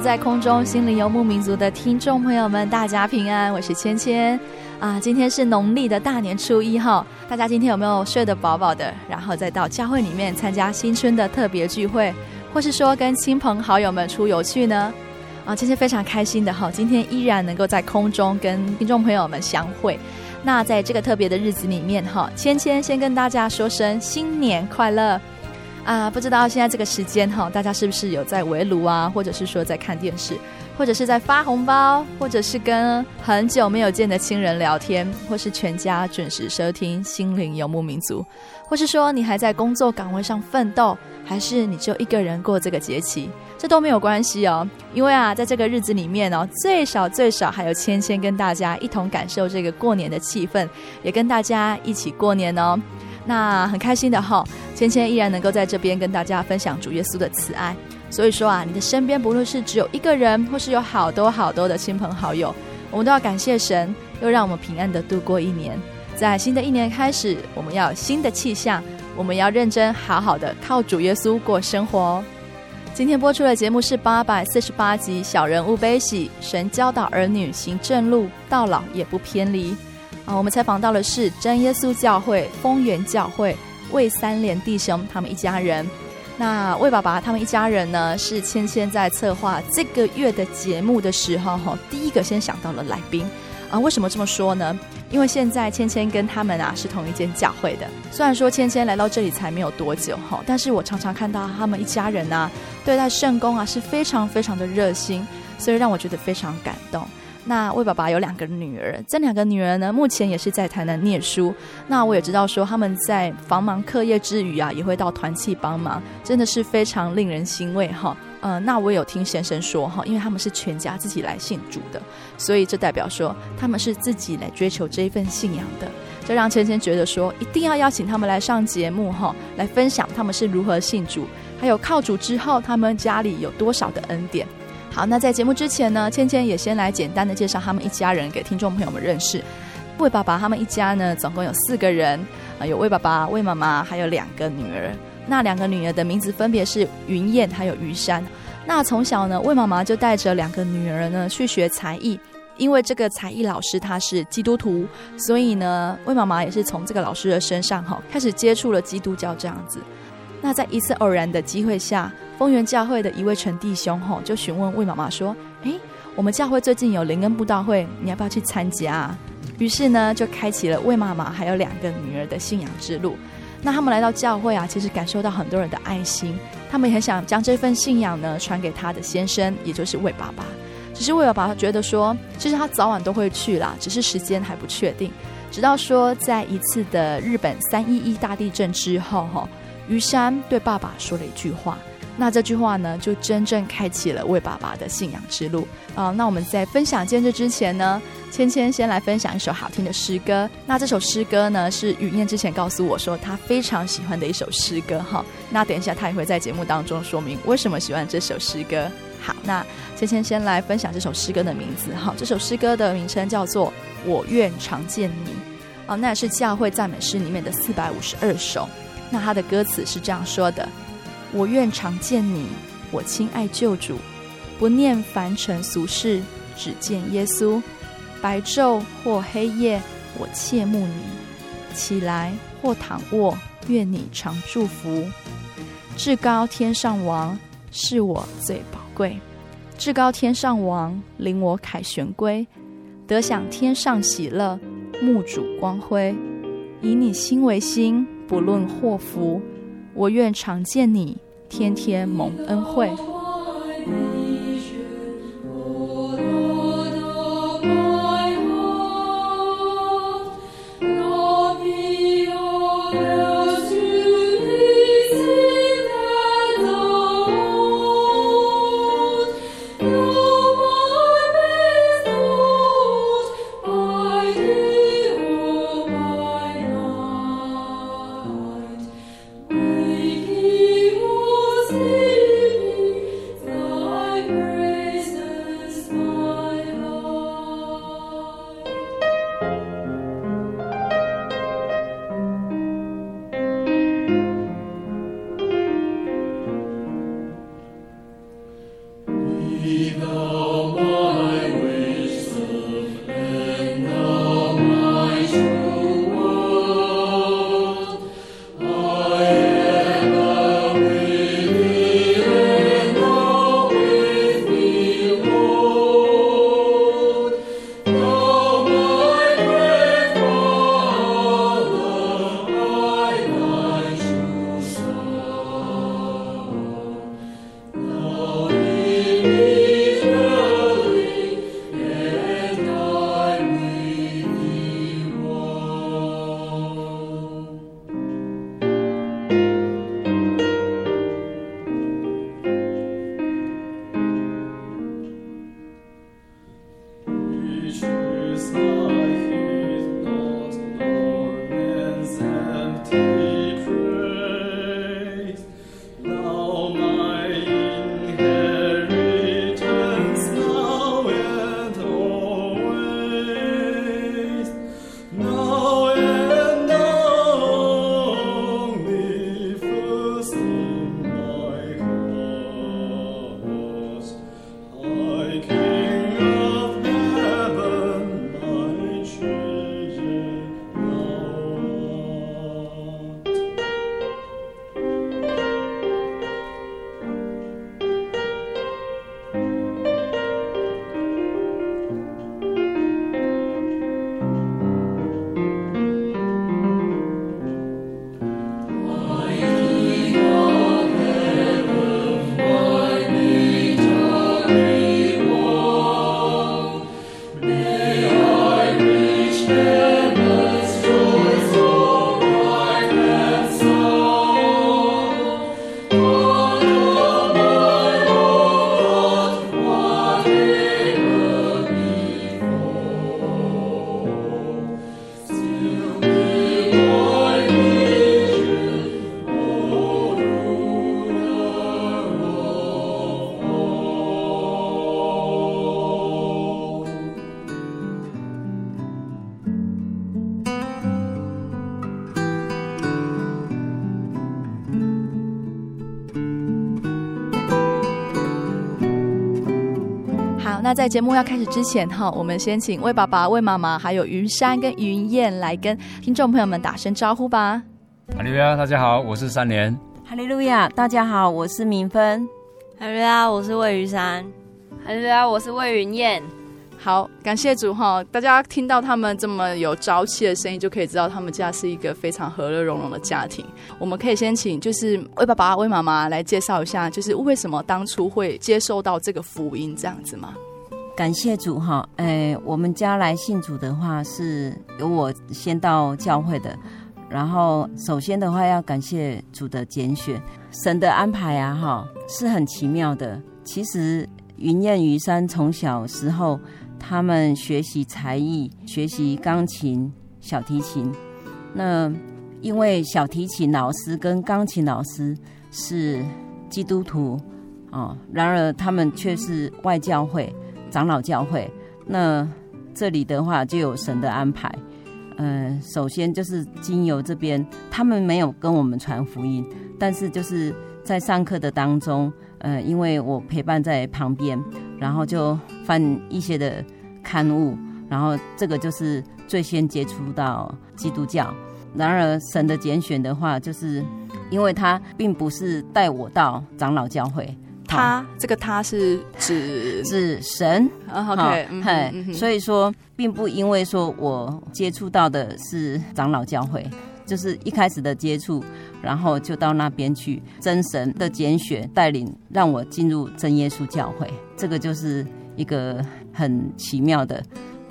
在空中，心灵游牧民族的听众朋友们，大家平安，我是芊芊啊。今天是农历的大年初一哈，大家今天有没有睡得饱饱的？然后再到教会里面参加新春的特别聚会，或是说跟亲朋好友们出游去呢？啊，芊芊非常开心的哈，今天依然能够在空中跟听众朋友们相会。那在这个特别的日子里面哈，芊芊先跟大家说声新年快乐。啊，不知道现在这个时间哈，大家是不是有在围炉啊，或者是说在看电视，或者是在发红包，或者是跟很久没有见的亲人聊天，或是全家准时收听《心灵游牧民族》，或是说你还在工作岗位上奋斗，还是你就一个人过这个节气，这都没有关系哦，因为啊，在这个日子里面哦，最少最少还有芊芊跟大家一同感受这个过年的气氛，也跟大家一起过年哦。那很开心的哈，芊芊依然能够在这边跟大家分享主耶稣的慈爱。所以说啊，你的身边不论是只有一个人，或是有好多好多的亲朋好友，我们都要感谢神，又让我们平安的度过一年。在新的一年开始，我们要有新的气象，我们要认真好好的靠主耶稣过生活。今天播出的节目是八百四十八集《小人物悲喜》，神教导儿女行正路，到老也不偏离。啊，我们采访到的是真耶稣教会丰原教会魏三连弟兄他们一家人。那魏爸爸他们一家人呢，是芊芊在策划这个月的节目的时候，哈，第一个先想到了来宾。啊，为什么这么说呢？因为现在芊芊跟他们啊是同一间教会的。虽然说芊芊来到这里才没有多久，哈，但是我常常看到他们一家人啊，对待圣工啊是非常非常的热心，所以让我觉得非常感动。那魏爸爸有两个女儿，这两个女儿呢，目前也是在台南念书。那我也知道说他们在繁忙课业之余啊，也会到团契帮忙，真的是非常令人欣慰哈。呃，那我有听先生说哈，因为他们是全家自己来信主的，所以这代表说他们是自己来追求这一份信仰的，这让芊芊觉得说一定要邀请他们来上节目哈，来分享他们是如何信主，还有靠主之后他们家里有多少的恩典。好，那在节目之前呢，芊芊也先来简单的介绍他们一家人给听众朋友们认识。魏爸爸他们一家呢，总共有四个人，啊，有魏爸爸、魏妈妈，还有两个女儿。那两个女儿的名字分别是云燕还有于山。那从小呢，魏妈妈就带着两个女儿呢去学才艺，因为这个才艺老师他是基督徒，所以呢，魏妈妈也是从这个老师的身上哈开始接触了基督教这样子。那在一次偶然的机会下，丰原教会的一位陈弟兄吼就询问魏妈妈说：“诶，我们教会最近有灵恩布道会，你要不要去参加啊？”于是呢，就开启了魏妈妈还有两个女儿的信仰之路。那他们来到教会啊，其实感受到很多人的爱心，他们也很想将这份信仰呢传给他的先生，也就是魏爸爸。只是魏爸爸觉得说，其实他早晚都会去啦，只是时间还不确定。直到说在一次的日本三一一大地震之后，哈。于山对爸爸说了一句话，那这句话呢，就真正开启了魏爸爸的信仰之路啊。那我们在分享见证之前呢，芊芊先来分享一首好听的诗歌。那这首诗歌呢，是雨燕之前告诉我说他非常喜欢的一首诗歌哈。那等一下他也会在节目当中说明为什么喜欢这首诗歌。好，那芊芊先来分享这首诗歌的名字。哈，这首诗歌的名称叫做《我愿常见你》。哦，那也是教会赞美诗里面的四百五十二首。那它的歌词是这样说的：我愿常见你，我亲爱救主，不念凡尘俗事，只见耶稣。白昼或黑夜，我切慕你；起来或躺卧，愿你常祝福。至高天上王是我最宝贵，至高天上王领我凯旋归，得享天上喜乐，目主光辉。以你心为心，不论祸福，我愿常见你，天天蒙恩惠。那在节目要开始之前哈，我们先请魏爸爸、魏妈妈，还有云山跟云燕来跟听众朋友们打声招呼吧。哈利路亚，大家好，我是三连。哈利路亚，大家好，我是明芬。哈利路亚，我是魏云山。哈利路亚，我是魏云燕。好，感谢主哈！大家听到他们这么有朝气的声音，就可以知道他们家是一个非常和乐融融的家庭。我们可以先请就是魏爸爸、魏妈妈来介绍一下，就是为什么当初会接受到这个福音这样子吗？感谢主哈，哎，我们家来信主的话是由我先到教会的，然后首先的话要感谢主的拣选，神的安排啊哈是很奇妙的。其实云燕、于山从小时候他们学习才艺，学习钢琴、小提琴。那因为小提琴老师跟钢琴老师是基督徒。哦，然而他们却是外教会、长老教会。那这里的话就有神的安排。嗯、呃，首先就是经由这边，他们没有跟我们传福音，但是就是在上课的当中，呃，因为我陪伴在旁边，然后就翻一些的刊物，然后这个就是最先接触到基督教。然而神的拣选的话，就是因为他并不是带我到长老教会。他这个他是指指神，OK，嘿，所以说并不因为说我接触到的是长老教会，就是一开始的接触，然后就到那边去，真神的拣选带领，让我进入真耶稣教会，这个就是一个很奇妙的，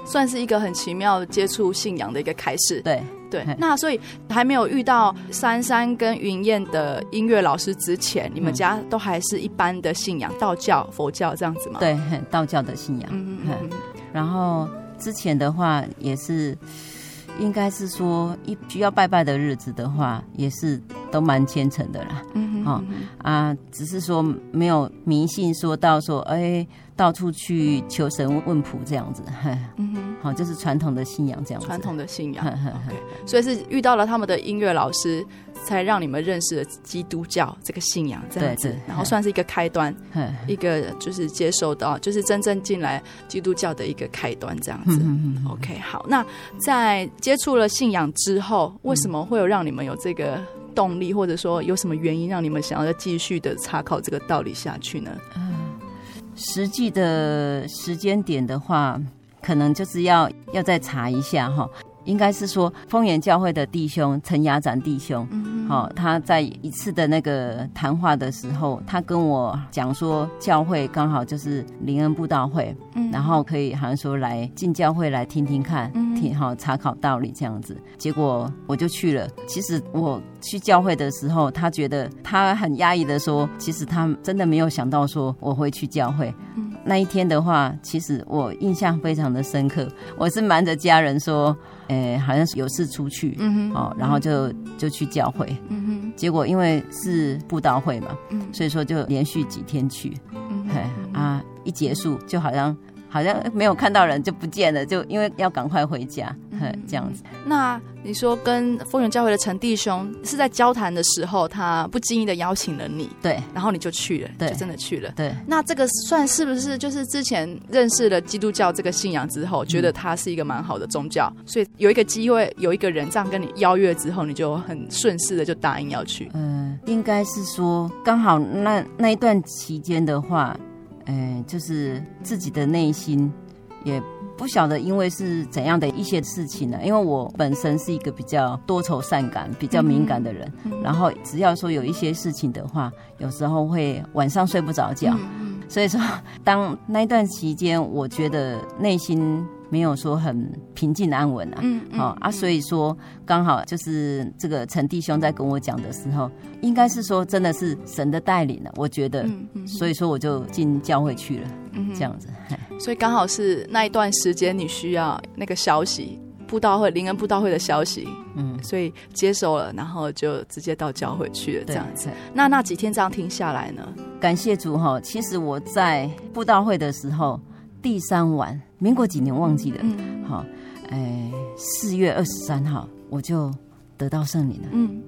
算是一个很奇妙接触信仰的一个开始，对。对，那所以还没有遇到珊珊跟云燕的音乐老师之前，你们家都还是一般的信仰，道教、佛教这样子吗？对，道教的信仰。嗯嗯嗯。然后之前的话也是，应该是说一需要拜拜的日子的话，也是都蛮虔诚的啦。嗯啊，只是说没有迷信，说到说哎。到处去求神问卜这样子，嗯哼，好，就是传统的信仰这样子。传统的信仰，okay. 所以是遇到了他们的音乐老师，才让你们认识了基督教这个信仰这样子，然后算是一个开端，一个就是接受到，就是真正进来基督教的一个开端这样子。嗯 OK，好，那在接触了信仰之后，为什么会有让你们有这个动力，或者说有什么原因让你们想要再继续的查考这个道理下去呢？嗯实际的时间点的话，可能就是要要再查一下哈。应该是说，丰原教会的弟兄陈雅展弟兄，好，他在一次的那个谈话的时候，他跟我讲说，教会刚好就是灵恩布道会，然后可以好像说来进教会来听听看，听好查考道理这样子。结果我就去了。其实我去教会的时候，他觉得他很压抑的说，其实他真的没有想到说我会去教会。那一天的话，其实我印象非常的深刻。我是瞒着家人说，诶，好像是有事出去，嗯哼，哦，然后就就去教会，嗯哼。结果因为是布道会嘛，嗯，所以说就连续几天去，嗯嘿啊，一结束就好像。好像没有看到人就不见了，就因为要赶快回家，嗯、这样子。那你说跟丰原教会的陈弟兄是在交谈的时候，他不经意的邀请了你，对，然后你就去了，对，就真的去了，对。那这个算是不是就是之前认识了基督教这个信仰之后，觉得它是一个蛮好的宗教，嗯、所以有一个机会，有一个人这样跟你邀约之后，你就很顺势的就答应要去。嗯，应该是说刚好那那一段期间的话。哎，就是自己的内心也不晓得，因为是怎样的一些事情呢？因为我本身是一个比较多愁善感、比较敏感的人，然后只要说有一些事情的话，有时候会晚上睡不着觉。所以说，当那一段期间，我觉得内心。没有说很平静安稳啊，嗯，好、嗯、啊，所以说刚好就是这个陈弟兄在跟我讲的时候，应该是说真的是神的带领了，我觉得，嗯嗯、所以说我就进教会去了，嗯，这样子，所以刚好是那一段时间你需要那个消息，布道会灵恩布道会的消息，嗯，所以接收了，然后就直接到教会去了，这样子。那那几天这样听下来呢？感谢主哈，其实我在布道会的时候。第三晚，民国几年忘记了，好、嗯，哎，四月二十三号我就得到圣灵了，嗯，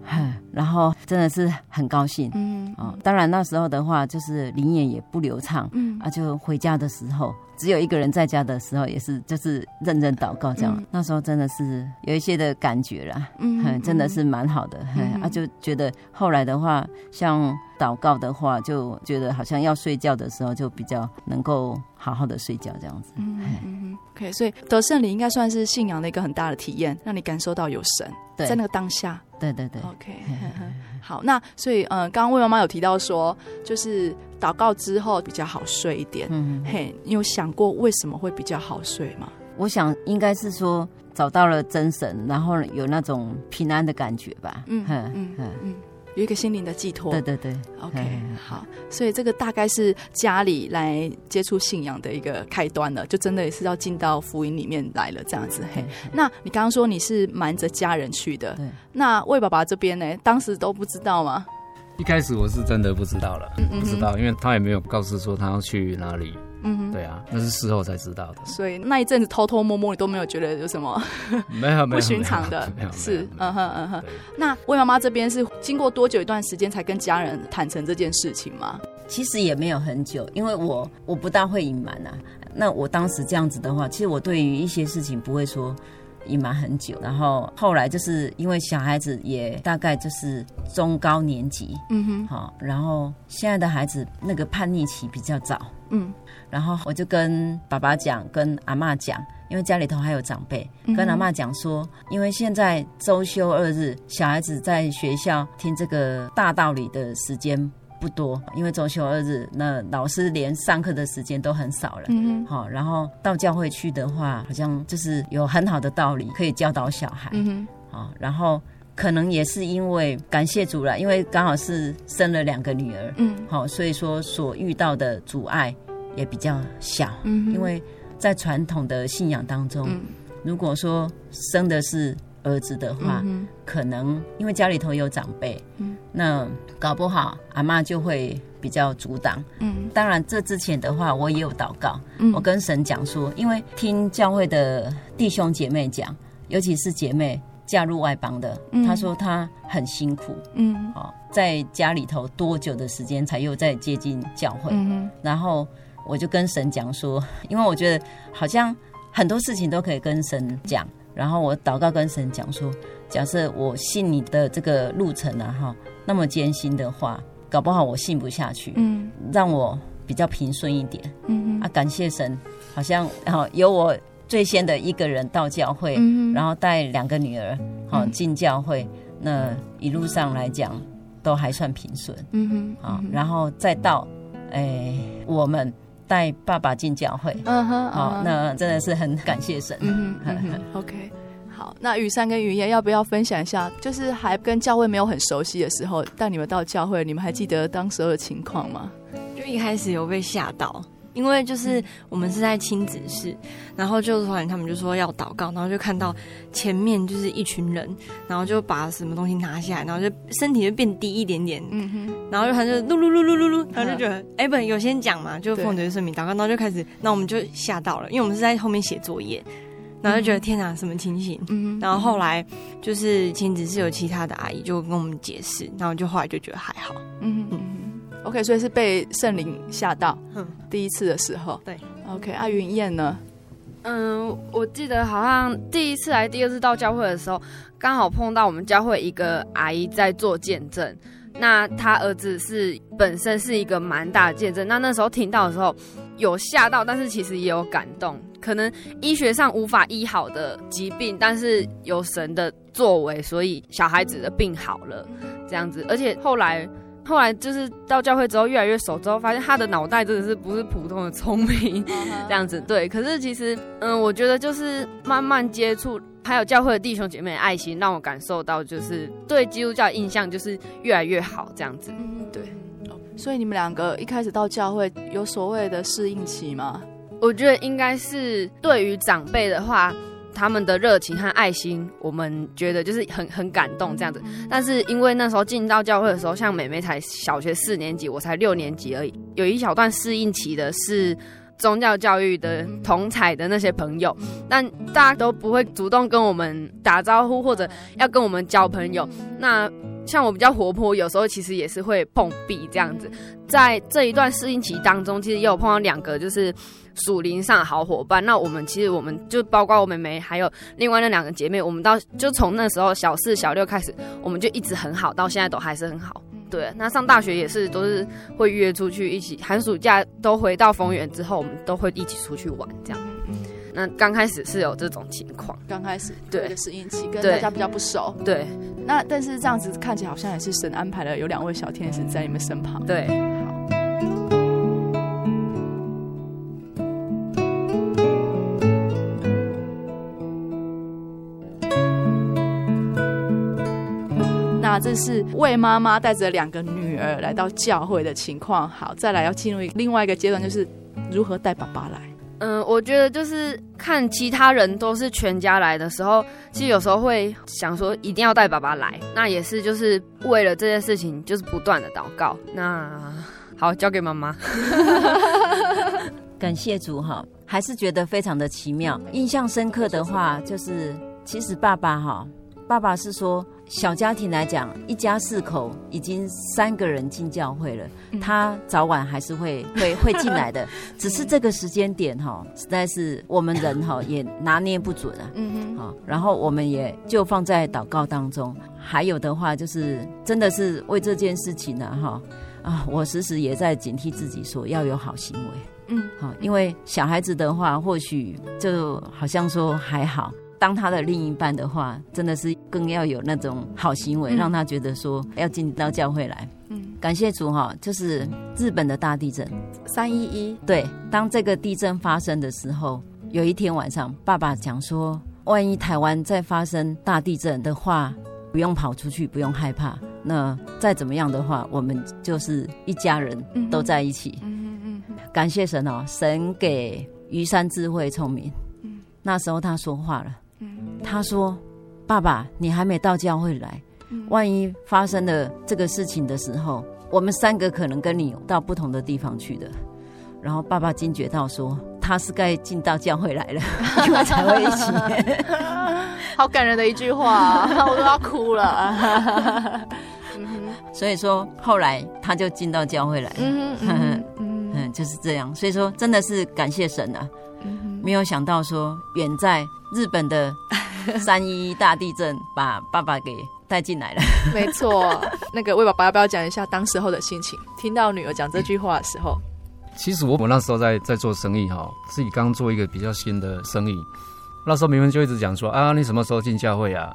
然后真的是很高兴，嗯，哦，当然那时候的话就是灵眼也不流畅，嗯，啊，就回家的时候。只有一个人在家的时候，也是就是认真祷告这样。嗯、那时候真的是有一些的感觉啦，嗯，嗯，真的是蛮好的。嗯、啊，就觉得后来的话，像祷告的话，就觉得好像要睡觉的时候，就比较能够好好的睡觉这样子。嗯嗯 OK，所以得圣灵应该算是信仰的一个很大的体验，让你感受到有神对在那个当下。对对对，OK，好，那所以，嗯、呃，刚刚魏妈妈有提到说，就是祷告之后比较好睡一点。嗯，嘿，你有想过为什么会比较好睡吗？我想应该是说找到了真神，然后有那种平安的感觉吧。嗯嗯嗯嗯。有一个心灵的寄托，对对对，OK，嘿嘿好，所以这个大概是家里来接触信仰的一个开端了，就真的也是要进到福音里面来了这样子。嘿，嘿，那你刚刚说你是瞒着家人去的，对，那魏爸爸这边呢，当时都不知道吗？一开始我是真的不知道了，嗯不知道，因为他也没有告诉说他要去哪里。嗯哼，对啊，那是事后才知道的。所以那一阵子偷偷摸摸，你都没有觉得有什么没有 不寻常的？是，嗯哼嗯哼。那魏妈妈这边是经过多久一段时间才跟家人坦诚这件事情吗？其实也没有很久，因为我我不大会隐瞒啊。那我当时这样子的话，其实我对于一些事情不会说隐瞒很久。然后后来就是因为小孩子也大概就是中高年级，嗯哼，好，然后现在的孩子那个叛逆期比较早，嗯。然后我就跟爸爸讲，跟阿妈讲，因为家里头还有长辈，跟阿妈讲说，因为现在周休二日，小孩子在学校听这个大道理的时间不多，因为周休二日，那老师连上课的时间都很少了。嗯好，然后到教会去的话，好像就是有很好的道理可以教导小孩。嗯好，然后可能也是因为感谢主了，因为刚好是生了两个女儿。嗯。好，所以说所遇到的阻碍。也比较小，嗯，因为在传统的信仰当中，嗯，如果说生的是儿子的话，嗯，可能因为家里头有长辈，嗯，那搞不好阿妈就会比较阻挡，嗯，当然这之前的话，我也有祷告，嗯，我跟神讲说，因为听教会的弟兄姐妹讲，尤其是姐妹嫁入外邦的，嗯，他说他很辛苦，嗯，哦，在家里头多久的时间才又再接近教会，嗯，然后。我就跟神讲说，因为我觉得好像很多事情都可以跟神讲，然后我祷告跟神讲说，假设我信你的这个路程啊哈，那么艰辛的话，搞不好我信不下去，嗯，让我比较平顺一点，嗯啊，感谢神，好像然后有我最先的一个人到教会，嗯，然后带两个女儿好进教会，那一路上来讲都还算平顺，嗯哼，啊，然后再到哎我们。带爸爸进教会，嗯哼，好，那真的是很感谢神。嗯哼，，OK，好，那雨珊跟雨燕要不要分享一下？就是还跟教会没有很熟悉的时候，带你们到教会，你们还记得当时候的情况吗？就一开始有被吓到。因为就是我们是在亲子室，然后就突然他们就说要祷告，然后就看到前面就是一群人，然后就把什么东西拿下来，然后就身体就变低一点点，嗯哼，然后就他就噜噜噜噜噜噜，然后就觉得哎，不有先讲嘛，就奉主圣名祷告，然后就开始，那我们就吓到了，因为我们是在后面写作业，然后就觉得天哪，什么情形？嗯，然后后来就是亲子室有其他的阿姨就跟我们解释，然后就后来就觉得还好，嗯嗯。OK，所以是被圣灵吓到，嗯，第一次的时候，对，OK，阿云燕呢？嗯，我记得好像第一次来第二次到教会的时候，刚好碰到我们教会一个阿姨在做见证，那她儿子是本身是一个蛮大的见证，那那时候听到的时候有吓到，但是其实也有感动，可能医学上无法医好的疾病，但是有神的作为，所以小孩子的病好了，这样子，而且后来。后来就是到教会之后越来越熟之后，发现他的脑袋真的是不是普通的聪明 这样子。对，可是其实嗯，我觉得就是慢慢接触，还有教会的弟兄姐妹的爱心，让我感受到就是对基督教的印象就是越来越好这样子。对，所以你们两个一开始到教会有所谓的适应期吗？我觉得应该是对于长辈的话。他们的热情和爱心，我们觉得就是很很感动这样子。但是因为那时候进到教会的时候，像妹妹才小学四年级，我才六年级而已，有一小段适应期的是宗教教育的同彩的那些朋友，但大家都不会主动跟我们打招呼或者要跟我们交朋友。那像我比较活泼，有时候其实也是会碰壁这样子。在这一段适应期当中，其实也有碰到两个就是。属灵上的好伙伴，那我们其实我们就包括我妹妹，还有另外那两个姐妹，我们到就从那时候小四、小六开始，我们就一直很好，到现在都还是很好。对，那上大学也是都是会约出去一起，寒暑假都回到丰原之后，我们都会一起出去玩这样。那刚开始是有这种情况，刚开始对适应期跟大家比较不熟，对。那但是这样子看起来好像也是神安排了有两位小天使在你们身旁，对。那这是魏妈妈带着两个女儿来到教会的情况。好，再来要进入另外一个阶段，就是如何带爸爸来。嗯，我觉得就是看其他人都是全家来的时候，其实有时候会想说一定要带爸爸来，那也是就是为了这件事情，就是不断的祷告。那好，交给妈妈。感谢主哈，还是觉得非常的奇妙。印象深刻的话，就是其实爸爸哈，爸爸是说。小家庭来讲，一家四口已经三个人进教会了，他早晚还是会会会进来的，只是这个时间点哈，实在是我们人哈 也拿捏不准啊。嗯好，然后我们也就放在祷告当中。还有的话就是，真的是为这件事情呢哈啊，我时时也在警惕自己，说要有好行为。嗯，好，因为小孩子的话，或许就好像说还好。当他的另一半的话，真的是更要有那种好行为，嗯、让他觉得说要进到教会来。嗯，感谢主哈，就是日本的大地震三一一。对，当这个地震发生的时候，有一天晚上，爸爸讲说，万一台湾再发生大地震的话，不用跑出去，不用害怕。那再怎么样的话，我们就是一家人都在一起。嗯嗯嗯。感谢神哦，神给于山智慧聪明。嗯，那时候他说话了。他说：“爸爸，你还没到教会来，万一发生了这个事情的时候，我们三个可能跟你到不同的地方去的。”然后爸爸惊觉到说：“他是该进到教会来了，因为才会一起。”好感人的一句话，我都要哭了。所以说后来他就进到教会来了。嗯嗯嗯，就是这样。所以说真的是感谢神啊。没有想到说远在日本的 三一一大地震把爸爸给带进来了。没错，那个魏爸爸要不要讲一下当时候的心情？听到女儿讲这句话的时候，其实我我那时候在在做生意哈，自己刚做一个比较新的生意，那时候明明就一直讲说啊，你什么时候进教会啊？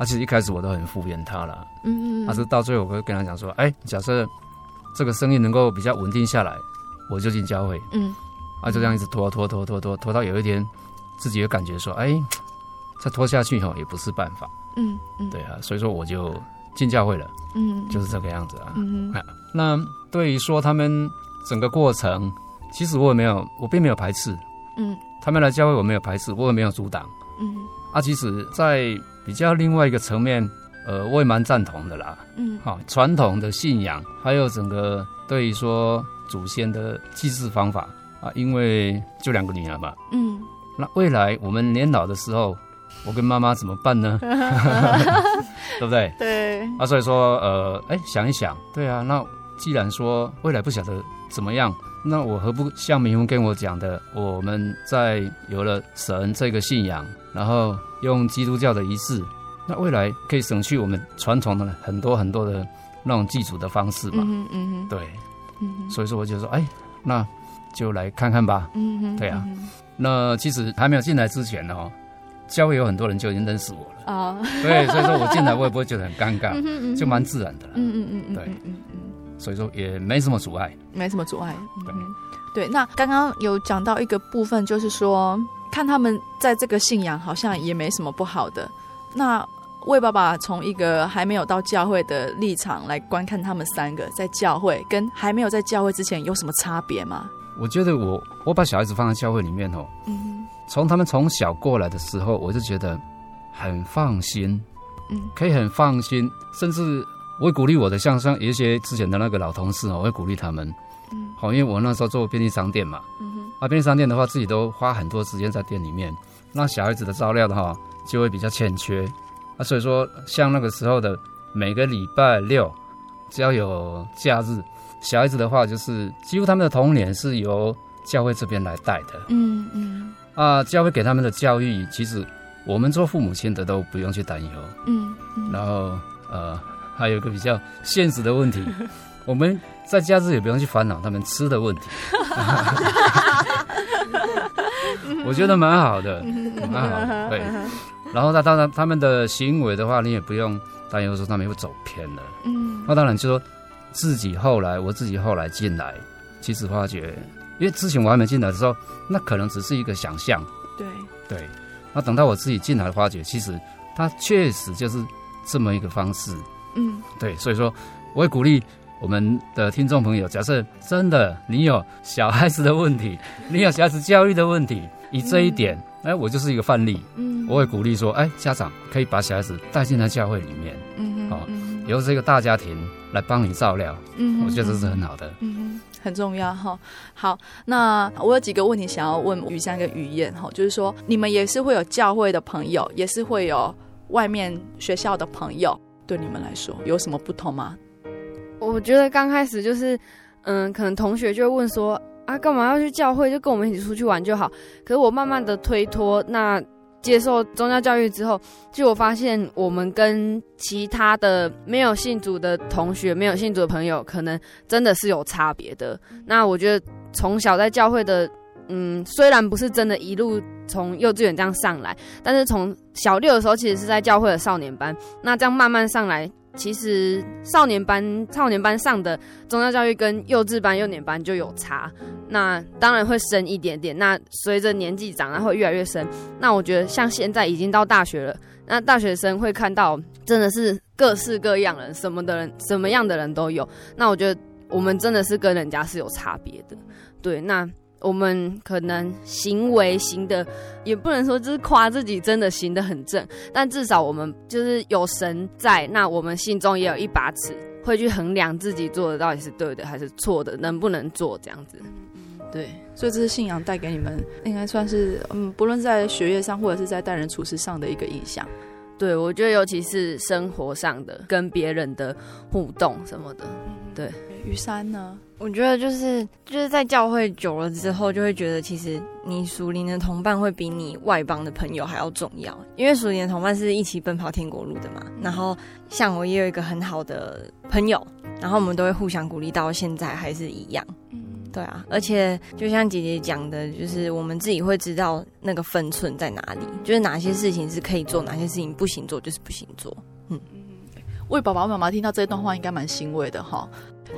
而且一开始我都很敷衍他了，嗯嗯，但是到最后我会跟他讲说，哎，假设这个生意能够比较稳定下来，我就进教会，嗯。啊，就这样一直拖拖拖拖拖拖到有一天，自己也感觉说，哎，再拖下去哈也不是办法。嗯嗯，对啊，所以说我就进教会了。嗯，就是这个样子啊。嗯嗯。那对于说他们整个过程，其实我也没有，我并没有排斥。嗯。他们来教会我没有排斥，我也没有阻挡。嗯。啊，其实，在比较另外一个层面，呃，我也蛮赞同的啦。嗯。好，传统的信仰，还有整个对于说祖先的祭祀方法。啊，因为就两个女儿嘛，嗯，那未来我们年老的时候，我跟妈妈怎么办呢？对不对？对。啊，所以说，呃，哎，想一想，对啊，那既然说未来不晓得怎么样，那我何不像明峰跟我讲的，我们在有了神这个信仰，然后用基督教的仪式，那未来可以省去我们传统的很多很多的那种祭祖的方式嘛？嗯嗯对。嗯。所以说，我就说，哎，那。就来看看吧。嗯哼，对啊。那其实还没有进来之前呢，教会有很多人就已经认识我了。啊，对，所以说我进来我也不会觉得很尴尬，就蛮自然的了。嗯嗯嗯嗯，对，嗯嗯，所以说也没什么阻碍，没什么阻碍。对，对。那刚刚有讲到一个部分，就是说看他们在这个信仰好像也没什么不好的。那魏爸爸从一个还没有到教会的立场来观看他们三个在教会跟还没有在教会之前有什么差别吗？我觉得我我把小孩子放在教会里面哦，嗯，从他们从小过来的时候，我就觉得很放心，嗯，可以很放心，甚至我会鼓励我的，像像有一些之前的那个老同事哦，我会鼓励他们，嗯，好，因为我那时候做便利商店嘛，嗯哼，啊，便利商店的话，自己都花很多时间在店里面，那小孩子的照料的话，就会比较欠缺，啊，所以说像那个时候的每个礼拜六，只要有假日。小孩子的话，就是几乎他们的童年是由教会这边来带的。嗯嗯。啊，教会给他们的教育，其实我们做父母亲的都不用去担忧。嗯嗯。然后呃，还有一个比较现实的问题，我们在假日也不用去烦恼他们吃的问题。我觉得蛮好的，蛮好的。对。然后他当然他们的行为的话，你也不用担忧说他们会走偏了。嗯。那当然就说。自己后来，我自己后来进来，其实发觉，因为之前我还没进来的时候，那可能只是一个想象。对对，那等到我自己进来，发觉其实它确实就是这么一个方式。嗯，对，所以说我也鼓励我们的听众朋友，假设真的你有小孩子的问题，你有小孩子教育的问题，以这一点，哎、嗯，我就是一个范例。嗯，我会鼓励说，哎，家长可以把小孩子带进来教会里面。嗯好、哦，由这个大家庭来帮你照料。嗯，我觉得这是很好的。嗯，很重要哈。好，那我有几个问题想要问雨珊跟雨燕哈，就是说你们也是会有教会的朋友，也是会有外面学校的朋友，对你们来说有什么不同吗？我觉得刚开始就是，嗯，可能同学就会问说，啊，干嘛要去教会？就跟我们一起出去玩就好。可是我慢慢的推脱，那接受宗教教育之后，就我发现我们跟其他的没有信主的同学、没有信主的朋友，可能真的是有差别的。那我觉得从小在教会的，嗯，虽然不是真的一路从幼稚园这样上来，但是从小六的时候，其实是在教会的少年班，那这样慢慢上来。其实少年班、少年班上的宗教教育跟幼稚班、幼年班就有差，那当然会深一点点。那随着年纪长，然后越来越深。那我觉得像现在已经到大学了，那大学生会看到真的是各式各样人，什么的人、什么样的人都有。那我觉得我们真的是跟人家是有差别的，对，那。我们可能行为行的，也不能说就是夸自己真的行得很正，但至少我们就是有神在，那我们心中也有一把尺，会去衡量自己做的到底是对的还是错的，能不能做这样子。对，所以这是信仰带给你们，应该算是嗯，不论在学业上或者是在待人处事上的一个影响。对，我觉得尤其是生活上的跟别人的互动什么的，对。于山呢？我觉得就是就是在教会久了之后，就会觉得其实你属灵的同伴会比你外邦的朋友还要重要，因为属灵的同伴是一起奔跑天国路的嘛。然后像我也有一个很好的朋友，然后我们都会互相鼓励，到现在还是一样。嗯，对啊，而且就像姐姐讲的，就是我们自己会知道那个分寸在哪里，就是哪些事情是可以做，哪些事情不行做，就是不行做。嗯嗯，为爸爸妈妈听到这段话，应该蛮欣慰的哈。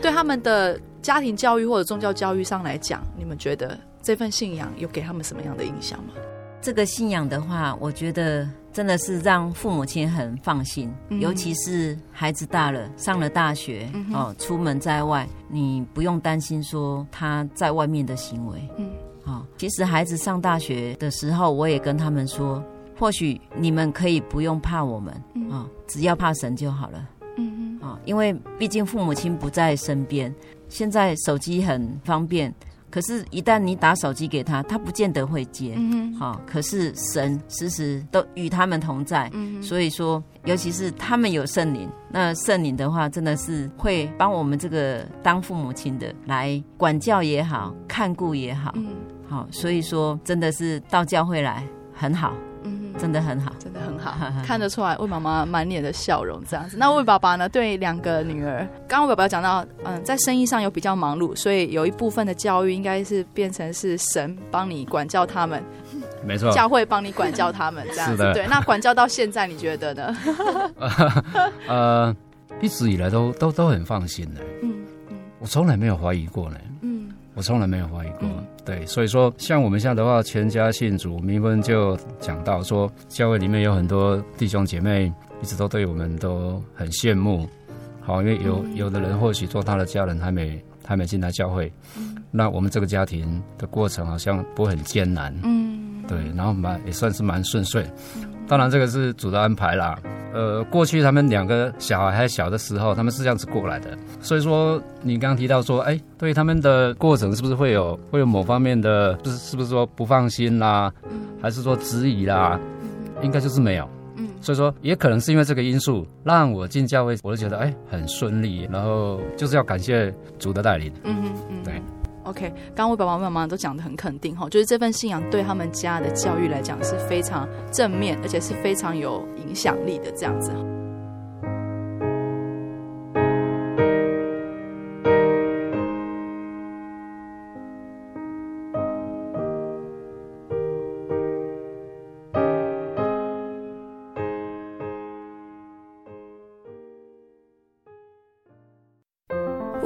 对他们的家庭教育或者宗教教育上来讲，你们觉得这份信仰有给他们什么样的影响吗？这个信仰的话，我觉得真的是让父母亲很放心，嗯、尤其是孩子大了，上了大学，嗯、哦，出门在外，你不用担心说他在外面的行为。嗯，哦，其实孩子上大学的时候，我也跟他们说，或许你们可以不用怕我们，啊、嗯哦，只要怕神就好了。嗯哼，啊因为毕竟父母亲不在身边，现在手机很方便，可是，一旦你打手机给他，他不见得会接。嗯好、哦，可是神时时都与他们同在。嗯，所以说，尤其是他们有圣灵，那圣灵的话，真的是会帮我们这个当父母亲的来管教也好，看顾也好。嗯，好，所以说，真的是到教会来很好。真的很好，真的很好，看得出来魏妈妈满脸的笑容这样子。那魏爸爸呢？对两个女儿，刚刚魏爸爸讲到，嗯，在生意上有比较忙碌，所以有一部分的教育应该是变成是神帮你管教他们，没错，教会帮你管教他们这样子。对，那管教到现在，你觉得呢？呃，一直以来都都都很放心的，嗯嗯，我从来没有怀疑过呢，嗯，我从来没有怀疑过。嗯对，所以说像我们现在的话，全家信主，明芬就讲到说，教会里面有很多弟兄姐妹，一直都对我们都很羡慕。好，因为有有的人或许做他的家人还没还没进来教会，那我们这个家庭的过程好像不会很艰难。嗯，对，然后蛮也算是蛮顺遂。当然这个是主的安排啦。呃，过去他们两个小孩还小的时候，他们是这样子过来的。所以说，你刚刚提到说，哎，对他们的过程是不是会有会有某方面的，就是是不是说不放心啦，还是说质疑啦？应该就是没有。嗯，所以说也可能是因为这个因素，让我进教会，我就觉得哎很顺利。然后就是要感谢主的带领。嗯嗯嗯，对。OK，刚刚我爸爸妈妈都讲得很肯定哈，就是这份信仰对他们家的教育来讲是非常正面，而且是非常有影响力的这样子。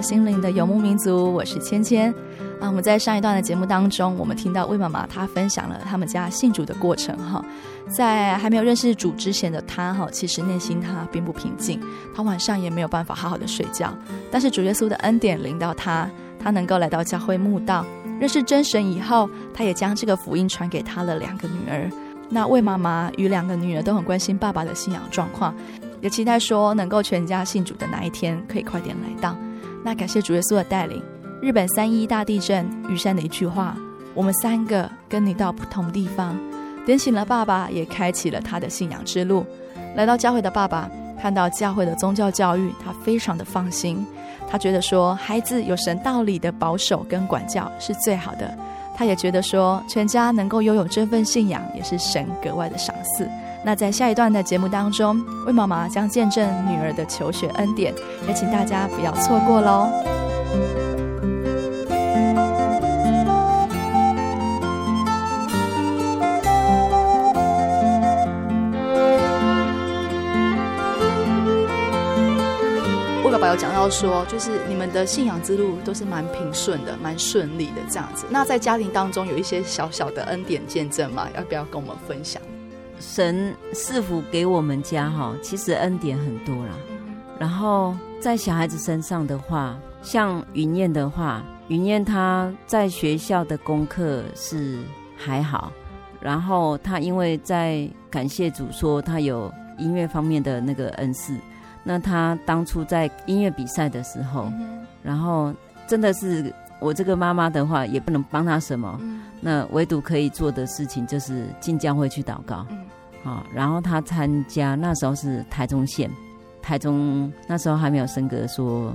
心灵的游牧民族，我是芊芊啊。我们在上一段的节目当中，我们听到魏妈妈她分享了他们家信主的过程哈。在还没有认识主之前的她哈，其实内心她并不平静，她晚上也没有办法好好的睡觉。但是主耶稣的恩典临到她，她能够来到教会慕道，认识真神以后，她也将这个福音传给她的两个女儿。那魏妈妈与两个女儿都很关心爸爸的信仰状况。也期待说能够全家信主的那一天可以快点来到。那感谢主耶稣的带领。日本三一大地震，玉山的一句话：“我们三个跟你到不同地方。”点醒了爸爸，也开启了他的信仰之路。来到教会的爸爸看到教会的宗教教育，他非常的放心。他觉得说孩子有神道理的保守跟管教是最好的。他也觉得说全家能够拥有这份信仰，也是神格外的赏赐。那在下一段的节目当中，魏妈妈将见证女儿的求学恩典，也请大家不要错过喽。魏爸爸有讲到说，就是你们的信仰之路都是蛮平顺的，蛮顺利的这样子。那在家庭当中有一些小小的恩典见证吗？要不要跟我们分享？神赐福给我们家哈，其实恩典很多啦。然后在小孩子身上的话，像云燕的话，云燕她在学校的功课是还好。然后她因为在感谢主说她有音乐方面的那个恩赐，那她当初在音乐比赛的时候，然后真的是我这个妈妈的话也不能帮她什么，那唯独可以做的事情就是进教会去祷告。好，然后她参加那时候是台中县，台中那时候还没有升格说，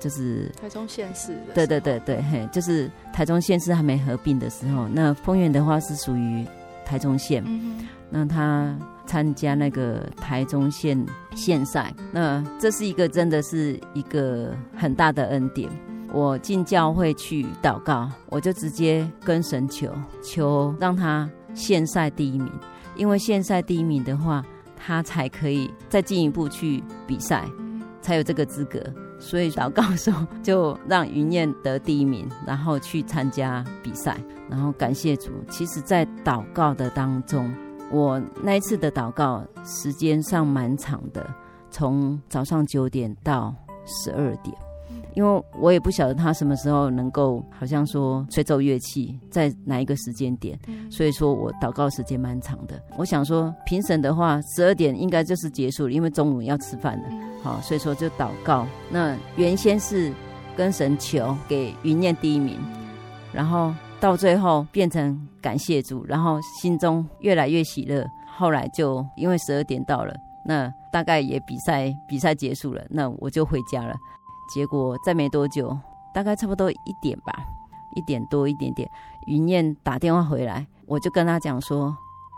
就是台中县市。对对对对，嘿，就是台中县市还没合并的时候，那丰原的话是属于台中县。嗯。那他参加那个台中县县赛，那这是一个真的是一个很大的恩典。我进教会去祷告，我就直接跟神求，求让他县赛第一名。因为县赛第一名的话，他才可以再进一步去比赛，才有这个资格。所以祷告的时候就让云燕得第一名，然后去参加比赛，然后感谢主。其实，在祷告的当中，我那一次的祷告时间上蛮长的，从早上九点到十二点。因为我也不晓得他什么时候能够，好像说吹奏乐器在哪一个时间点，所以说我祷告时间蛮长的。我想说评审的话，十二点应该就是结束了，因为中午要吃饭了。好，所以说就祷告。那原先是跟神求给云念第一名，然后到最后变成感谢主，然后心中越来越喜乐。后来就因为十二点到了，那大概也比赛比赛结束了，那我就回家了。结果再没多久，大概差不多一点吧，一点多一点点，云燕打电话回来，我就跟他讲说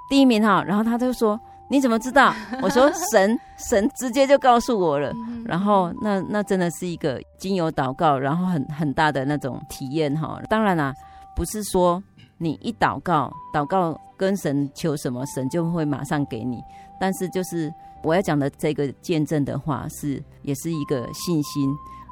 第一名哈，然后他就说你怎么知道？我说神神直接就告诉我了，然后那那真的是一个经由祷告，然后很很大的那种体验哈。当然啦，不是说你一祷告祷告跟神求什么，神就会马上给你，但是就是。我要讲的这个见证的话，是也是一个信心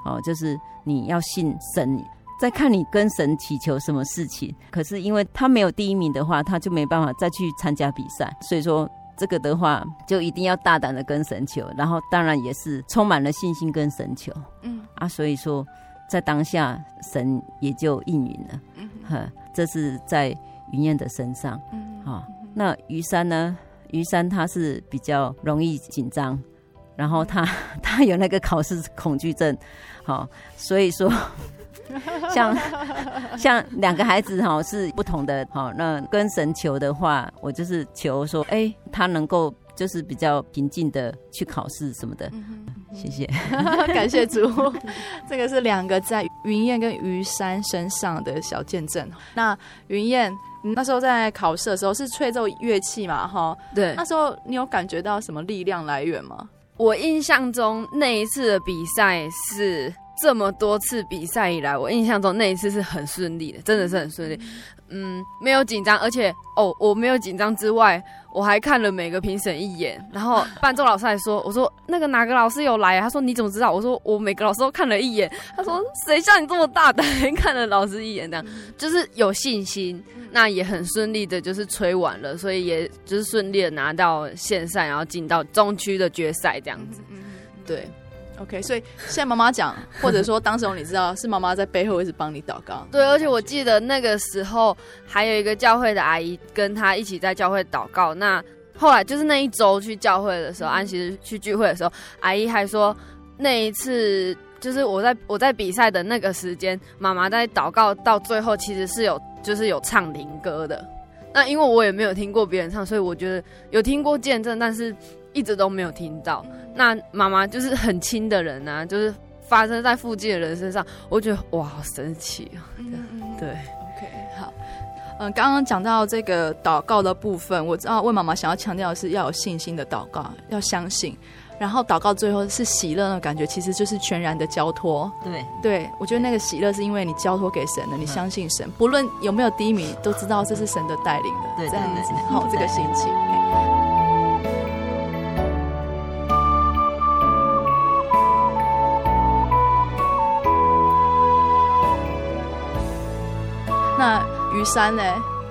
哦，就是你要信神，在看你跟神祈求什么事情。可是因为他没有第一名的话，他就没办法再去参加比赛。所以说这个的话，就一定要大胆的跟神求，然后当然也是充满了信心跟神求。嗯啊，所以说在当下神也就应允了。嗯，呵，这是在云燕的身上。嗯，好，那于山呢？于山他是比较容易紧张，然后他 他有那个考试恐惧症，好，所以说 像像两个孩子哈是不同的，好，那跟神求的话，我就是求说，哎、欸，他能够就是比较平静的去考试什么的，谢谢，感谢主，这个是两个在云燕跟于山身上的小见证。那云燕。那时候在考试的时候是吹奏乐器嘛，哈，对。那时候你有感觉到什么力量来源吗？我印象中那一次的比赛是这么多次比赛以来，我印象中那一次是很顺利的，真的是很顺利。嗯，没有紧张，而且哦，我没有紧张之外。我还看了每个评审一眼，然后伴奏老师还说：“我说那个哪个老师有来啊？”他说：“你怎么知道？”我说：“我每个老师都看了一眼。”他说：“谁像你这么大胆，看了老师一眼这样，就是有信心。那也很顺利的，就是吹完了，所以也就是顺利的拿到线赛，然后进到中区的决赛这样子。对。” OK，所以现在妈妈讲，或者说当时你知道是妈妈在背后一直帮你祷告。对，而且我记得那个时候还有一个教会的阿姨跟她一起在教会祷告。那后来就是那一周去教会的时候，安息日去聚会的时候，阿姨还说那一次就是我在我 在比赛的那个时间，妈妈在祷告到最后其实是有就是有唱灵歌的。那因为我也没有听过别人唱，所以我觉得有听过见证，但是。一直都没有听到，那妈妈就是很亲的人啊，就是发生在附近的人身上，我觉得哇，好神奇啊！对，对，OK，好，嗯，刚刚讲到这个祷告的部分，我知道魏妈妈想要强调的是要有信心的祷告，要相信，然后祷告最后是喜乐的感觉，其实就是全然的交托。对，对我觉得那个喜乐是因为你交托给神了，你相信神，不论有没有低迷，都知道这是神的带领的，对，这样子，好，这个心情。山呢？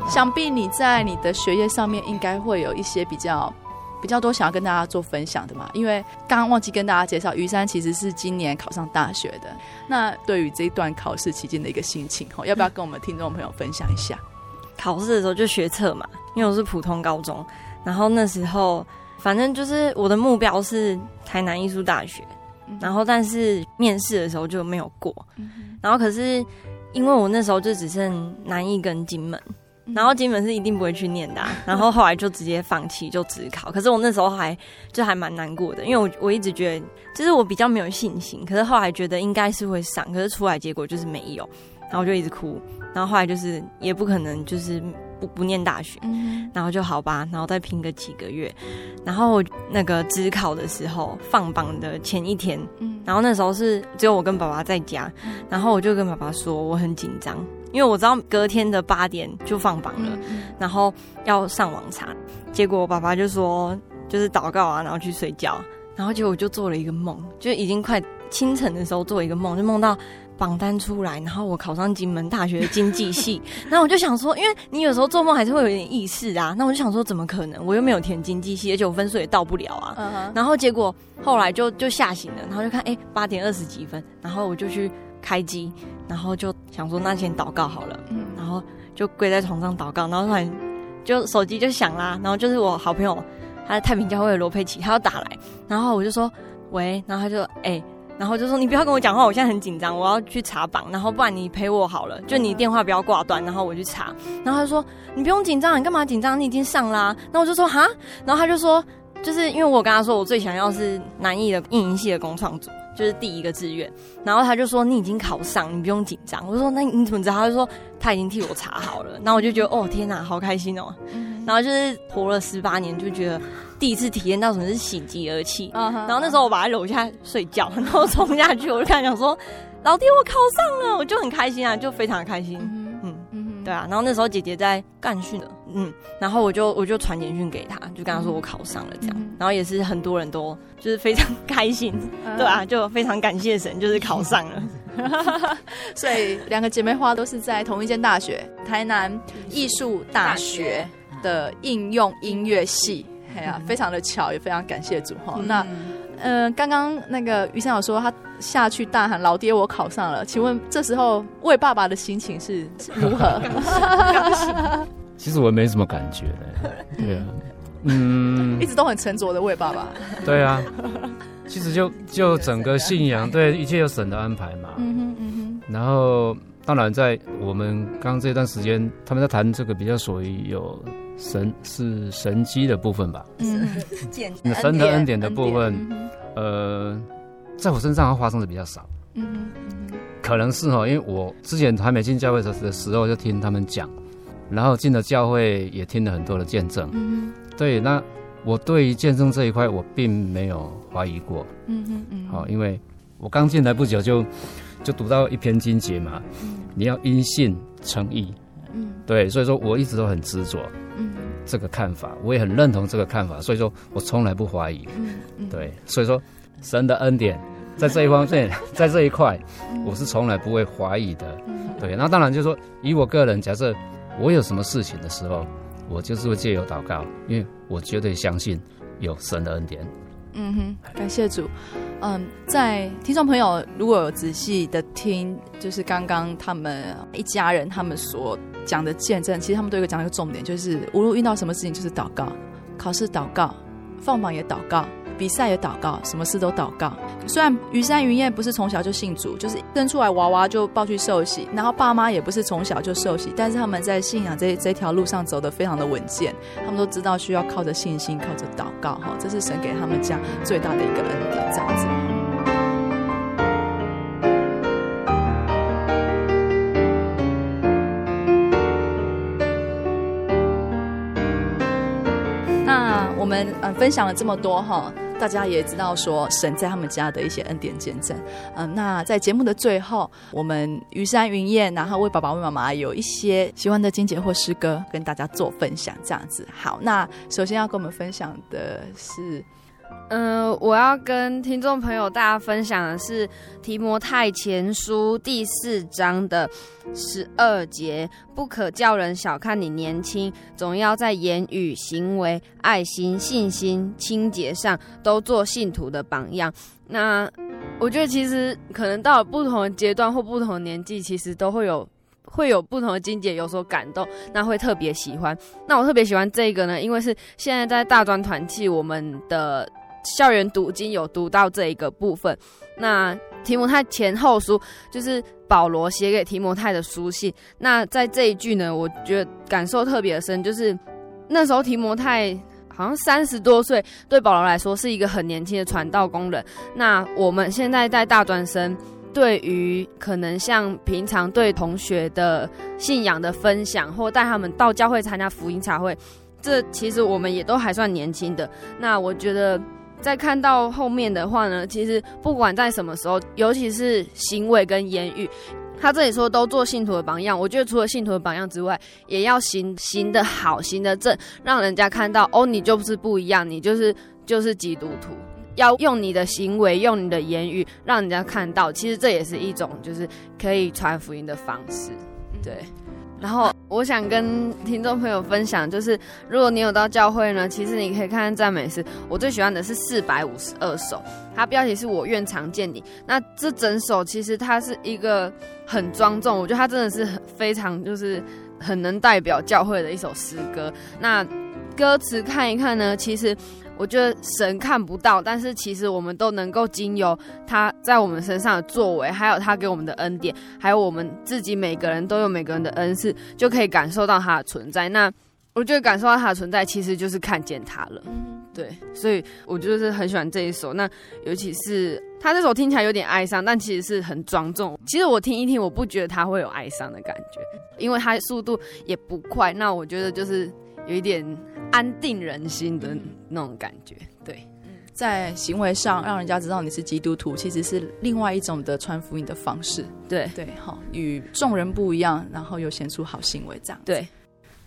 想必你在你的学业上面应该会有一些比较比较多想要跟大家做分享的嘛？因为刚刚忘记跟大家介绍，于山其实是今年考上大学的。那对于这一段考试期间的一个心情，吼要不要跟我们听众朋友分享一下？考试的时候就学测嘛，因为我是普通高中，然后那时候反正就是我的目标是台南艺术大学，然后但是面试的时候就没有过，然后可是。因为我那时候就只剩南艺跟金门，然后金门是一定不会去念的，啊，然后后来就直接放弃，就只考。可是我那时候还就还蛮难过的，因为我我一直觉得，就是我比较没有信心。可是后来觉得应该是会上，可是出来结果就是没有，然后我就一直哭。然后后来就是也不可能就是不不念大学，然后就好吧，然后再拼个几个月。然后那个职考的时候放榜的前一天。嗯然后那时候是只有我跟爸爸在家，然后我就跟爸爸说我很紧张，因为我知道隔天的八点就放榜了，然后要上网查。结果我爸爸就说就是祷告啊，然后去睡觉。然后结果我就做了一个梦，就已经快清晨的时候做一个梦，就梦到。榜单出来，然后我考上金门大学的经济系，然后我就想说，因为你有时候做梦还是会有点意识啊，那我就想说，怎么可能？我又没有填经济系，而且我分数也到不了啊。Uh huh. 然后结果后来就就吓醒了，然后就看，哎，八点二十几分，然后我就去开机，然后就想说，那先祷告好了，然后就跪在床上祷告，然后突然就手机就响啦，然后就是我好朋友，他的太平教会的罗佩琪，他要打来，然后我就说喂，然后他就哎。然后就说你不要跟我讲话，我现在很紧张，我要去查榜，然后不然你陪我好了，就你电话不要挂断，然后我去查。然后他就说你不用紧张，你干嘛紧张？你已经上啦。然后我就说哈，然后他就说就是因为我跟他说，我最想要是南艺的运营系的工创组，就是第一个志愿。然后他就说，你已经考上，你不用紧张。我就说，那你怎么知道？他就说他已经替我查好了。然后我就觉得哦天哪，好开心哦。然后就是活了十八年，就觉得第一次体验到什么是喜极而泣。然后那时候我把他搂下睡觉，然后冲下去，我就跟他讲说，老弟我考上了，我就很开心啊，就非常开心。嗯嗯。对啊，然后那时候姐姐在干训的，嗯，然后我就我就传简讯给她，就跟她说我考上了这样，嗯、然后也是很多人都就是非常开心，嗯、对啊，就非常感谢神，就是考上了，所以两个姐妹花都是在同一间大学——台南艺术大学的应用音乐系，哎呀、啊，非常的巧，也非常感谢主哈。嗯、那嗯，刚刚那个于山有说他下去大喊“老爹，我考上了”，请问这时候魏爸爸的心情是如何？其实我没什么感觉的，对啊，嗯，一直都很沉着的魏爸爸。对啊，其实就就整个信仰，对一切有神的安排嘛。嗯哼嗯哼。然后当然在我们刚刚这段时间，他们在谈这个比较属于有。神是神机的部分吧，嗯，神的恩典的部分，呃，在我身上发生的比较少，嗯，可能是哈，因为我之前还没进教会的时候就听他们讲，然后进了教会也听了很多的见证，嗯，对，那我对于见证这一块我并没有怀疑过，嗯嗯嗯，好，因为我刚进来不久就就读到一篇经节嘛，你要因信称义，嗯，对，所以说我一直都很执着。这个看法，我也很认同这个看法，所以说我从来不怀疑。对，所以说神的恩典在这一方面，在这一块，我是从来不会怀疑的。对，那当然就是说，以我个人，假设我有什么事情的时候，我就是会借由祷告，因为我绝对相信有神的恩典。嗯哼，感谢主。嗯，在听众朋友如果有仔细的听，就是刚刚他们一家人他们所讲的见证，其实他们都有一个讲一个重点，就是无论遇到什么事情，就是祷告，考试祷告，放榜也祷告，比赛也祷告，什么事都祷告。虽然于山云燕不是从小就信主，就是生出来娃娃就抱去受洗，然后爸妈也不是从小就受洗，但是他们在信仰这这条路上走得非常的稳健，他们都知道需要靠着信心，靠着祷告，哈，这是神给他们家最大的一个恩典，这样子。我们嗯分享了这么多哈，大家也知道说神在他们家的一些恩典见证。嗯，那在节目的最后，我们于山云燕，然后为爸爸为妈妈有一些喜欢的金姐或诗歌跟大家做分享，这样子。好，那首先要跟我们分享的是。嗯、我要跟听众朋友大家分享的是提摩太前书第四章的十二节，不可叫人小看你年轻，总要在言语、行为、爱心、信心、清洁上都做信徒的榜样。那我觉得其实可能到了不同的阶段或不同的年纪，其实都会有会有不同的经节有所感动，那会特别喜欢。那我特别喜欢这个呢，因为是现在在大专团契我们的。校园读经有读到这一个部分，那提摩太前后书就是保罗写给提摩太的书信。那在这一句呢，我觉得感受特别的深，就是那时候提摩太好像三十多岁，对保罗来说是一个很年轻的传道工人。那我们现在在大专生，对于可能像平常对同学的信仰的分享，或带他们到教会参加福音茶会，这其实我们也都还算年轻的。那我觉得。再看到后面的话呢，其实不管在什么时候，尤其是行为跟言语，他这里说都做信徒的榜样。我觉得除了信徒的榜样之外，也要行行的好，行的正，让人家看到哦，你就是不一样，你就是就是基督徒。要用你的行为，用你的言语，让人家看到，其实这也是一种就是可以传福音的方式，对。然后我想跟听众朋友分享，就是如果你有到教会呢，其实你可以看看赞美诗。我最喜欢的是四百五十二首，它标题是我愿常见你。那这整首其实它是一个很庄重，我觉得它真的是很非常就是很能代表教会的一首诗歌。那歌词看一看呢，其实。我觉得神看不到，但是其实我们都能够经由他在我们身上的作为，还有他给我们的恩典，还有我们自己每个人都有每个人的恩赐，就可以感受到他的存在。那我觉得感受到他的存在，其实就是看见他了。嗯，对，所以我就是很喜欢这一首。那尤其是他这首听起来有点哀伤，但其实是很庄重。其实我听一听，我不觉得他会有哀伤的感觉，因为他速度也不快。那我觉得就是有一点安定人心的那种感觉。对，在行为上让人家知道你是基督徒，其实是另外一种的传福音的方式。对对，好，与众人不一样，然后又显出好行为，这样对。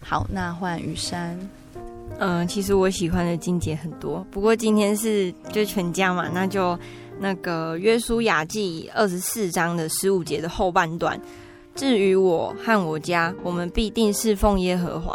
好，那换雨山。嗯，其实我喜欢的经节很多，不过今天是就全家嘛，那就那个约书亚记二十四章的十五节的后半段。至于我和我家，我们必定侍奉耶和华，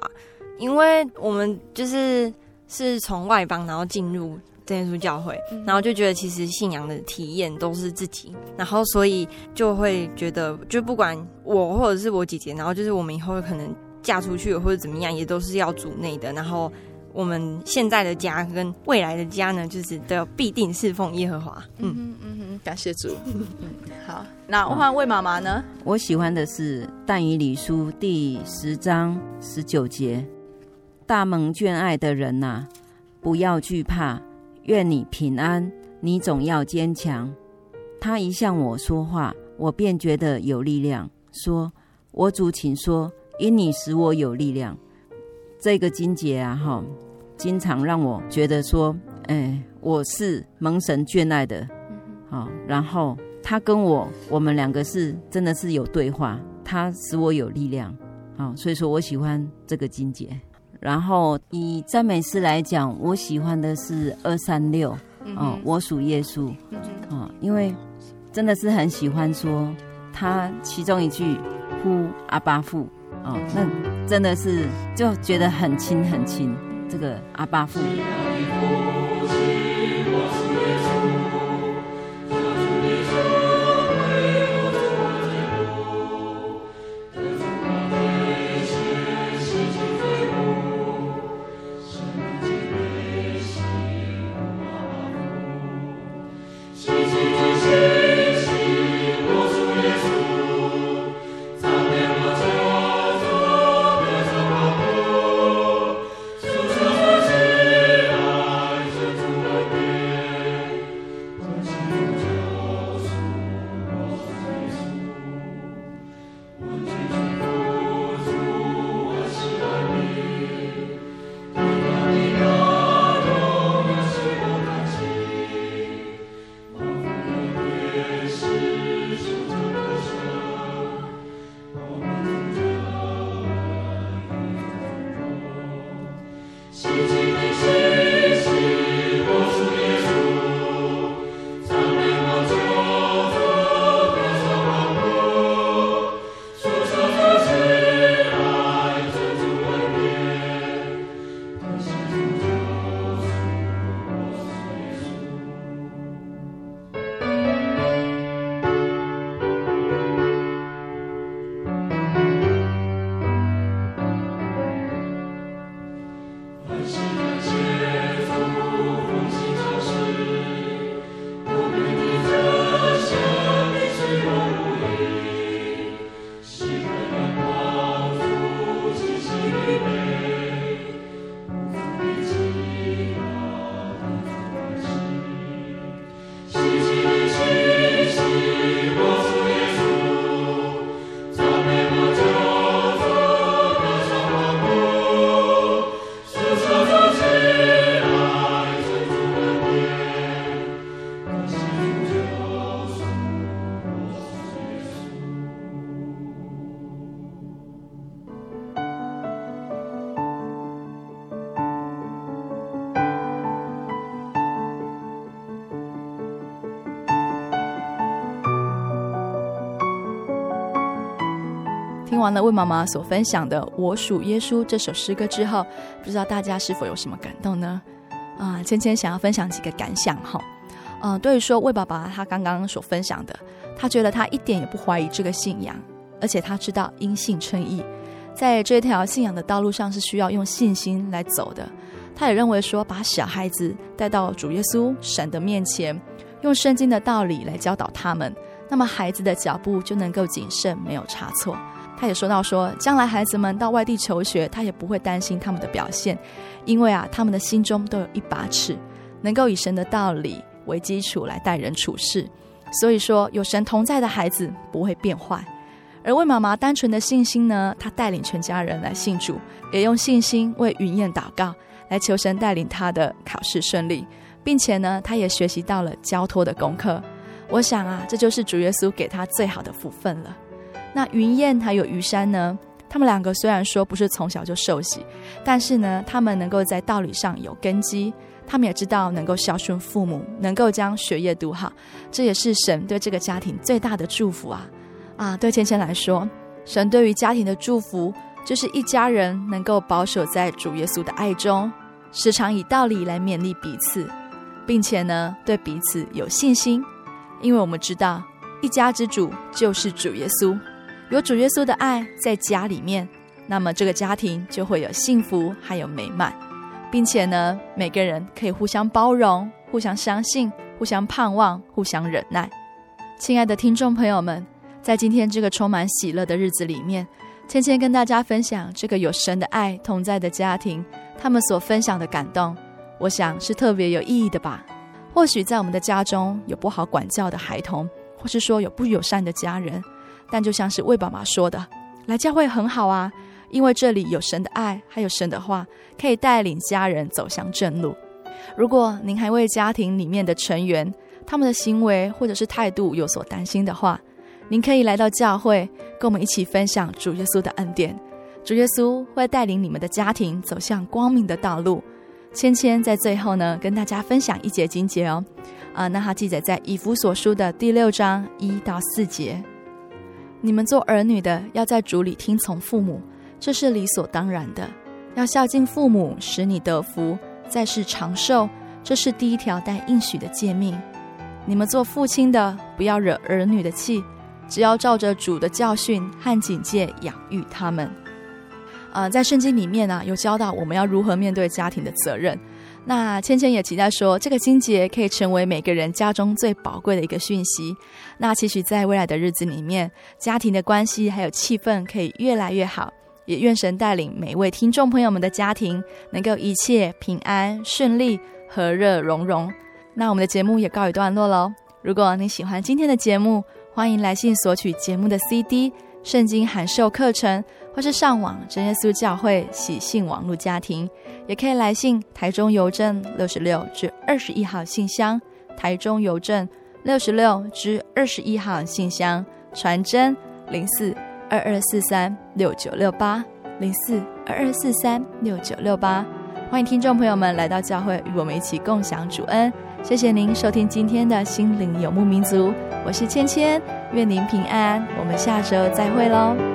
因为我们就是是从外邦然后进入真耶稣教会，然后就觉得其实信仰的体验都是自己，然后所以就会觉得，就不管我或者是我姐姐，然后就是我们以后可能。嫁出去或者怎么样，也都是要主内的。然后我们现在的家跟未来的家呢，就是都要必定侍奉耶和华。嗯嗯嗯嗯，感谢主。嗯，好，那我换魏妈妈呢？我喜欢的是但以理书第十章十九节：大蒙眷爱的人呐、啊，不要惧怕，愿你平安，你总要坚强。他一向我说话，我便觉得有力量，说：“我主，请说。”因你使我有力量，这个金节啊，哈，经常让我觉得说，哎，我是蒙神眷爱的，好，然后他跟我，我们两个是真的是有对话，他使我有力量，好，所以说我喜欢这个金节。然后以赞美诗来讲，我喜欢的是二三六，嗯，我属耶稣，啊，因为真的是很喜欢说他其中一句呼阿巴父。哦，那真的是就觉得很亲很亲，这个阿巴父。完了魏妈妈所分享的《我属耶稣》这首诗歌之后，不知道大家是否有什么感动呢？啊，芊芊想要分享几个感想哈。嗯，对于说魏爸爸他刚刚所分享的，他觉得他一点也不怀疑这个信仰，而且他知道因信称义，在这条信仰的道路上是需要用信心来走的。他也认为说，把小孩子带到主耶稣神的面前，用圣经的道理来教导他们，那么孩子的脚步就能够谨慎，没有差错。他也说到说，将来孩子们到外地求学，他也不会担心他们的表现，因为啊，他们的心中都有一把尺，能够以神的道理为基础来待人处事。所以说，有神同在的孩子不会变坏。而魏妈妈单纯的信心呢，她带领全家人来信主，也用信心为云燕祷告，来求神带领她的考试顺利，并且呢，她也学习到了交托的功课。我想啊，这就是主耶稣给她最好的福分了。那云燕还有于山呢？他们两个虽然说不是从小就受洗，但是呢，他们能够在道理上有根基，他们也知道能够孝顺父母，能够将学业读好，这也是神对这个家庭最大的祝福啊！啊，对芊芊来说，神对于家庭的祝福，就是一家人能够保守在主耶稣的爱中，时常以道理来勉励彼此，并且呢，对彼此有信心，因为我们知道一家之主就是主耶稣。有主耶稣的爱在家里面，那么这个家庭就会有幸福，还有美满，并且呢，每个人可以互相包容、互相相信、互相盼望、互相忍耐。亲爱的听众朋友们，在今天这个充满喜乐的日子里面，芊芊跟大家分享这个有神的爱同在的家庭，他们所分享的感动，我想是特别有意义的吧。或许在我们的家中有不好管教的孩童，或是说有不友善的家人。但就像是魏爸妈说的，来教会很好啊，因为这里有神的爱，还有神的话，可以带领家人走向正路。如果您还为家庭里面的成员他们的行为或者是态度有所担心的话，您可以来到教会，跟我们一起分享主耶稣的恩典。主耶稣会带领你们的家庭走向光明的道路。芊芊在最后呢，跟大家分享一节经节哦，啊，那它记载在以弗所书的第六章一到四节。你们做儿女的，要在主里听从父母，这是理所当然的。要孝敬父母，使你得福，在世长寿，这是第一条带应许的诫命。你们做父亲的，不要惹儿女的气，只要照着主的教训和警戒养育他们。呃，在圣经里面呢、有教导我们要如何面对家庭的责任。那芊芊也期待说，这个经节可以成为每个人家中最宝贵的一个讯息。那期许在未来的日子里面，家庭的关系还有气氛可以越来越好。也愿神带领每一位听众朋友们的家庭，能够一切平安顺利、和乐融融。那我们的节目也告一段落喽。如果你喜欢今天的节目，欢迎来信索取节目的 CD、圣经函授课程。或是上网真耶稣教会喜信网络家庭，也可以来信台中邮政六十六至二十一号信箱，台中邮政六十六至二十一号信箱，传真零四二二四三六九六八零四二二四三六九六八，欢迎听众朋友们来到教会与我们一起共享主恩。谢谢您收听今天的心灵游牧民族，我是芊芊，愿您平安，我们下周再会喽。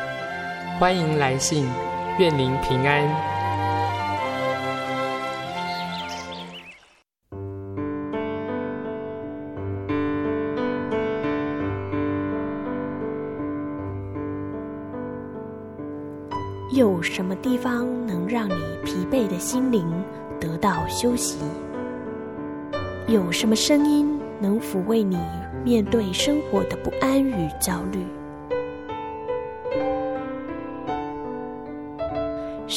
欢迎来信，愿您平安。有什么地方能让你疲惫的心灵得到休息？有什么声音能抚慰你面对生活的不安与焦虑？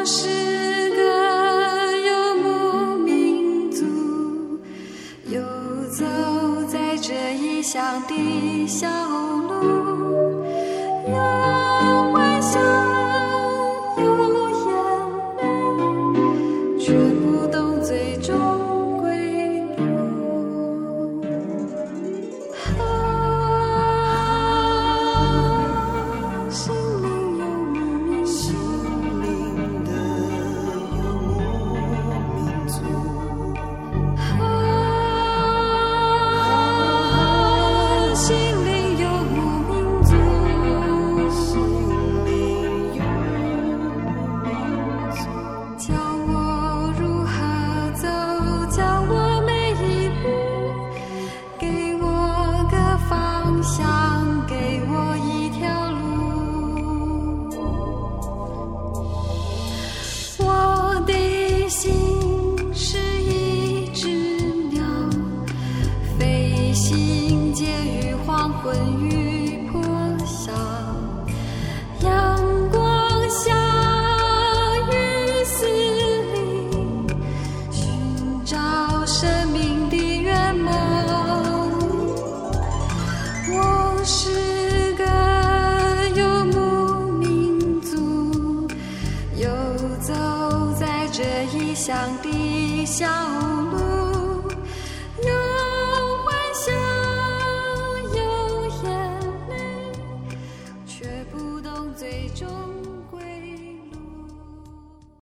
我是个游牧民族，游走在这异乡的小屋。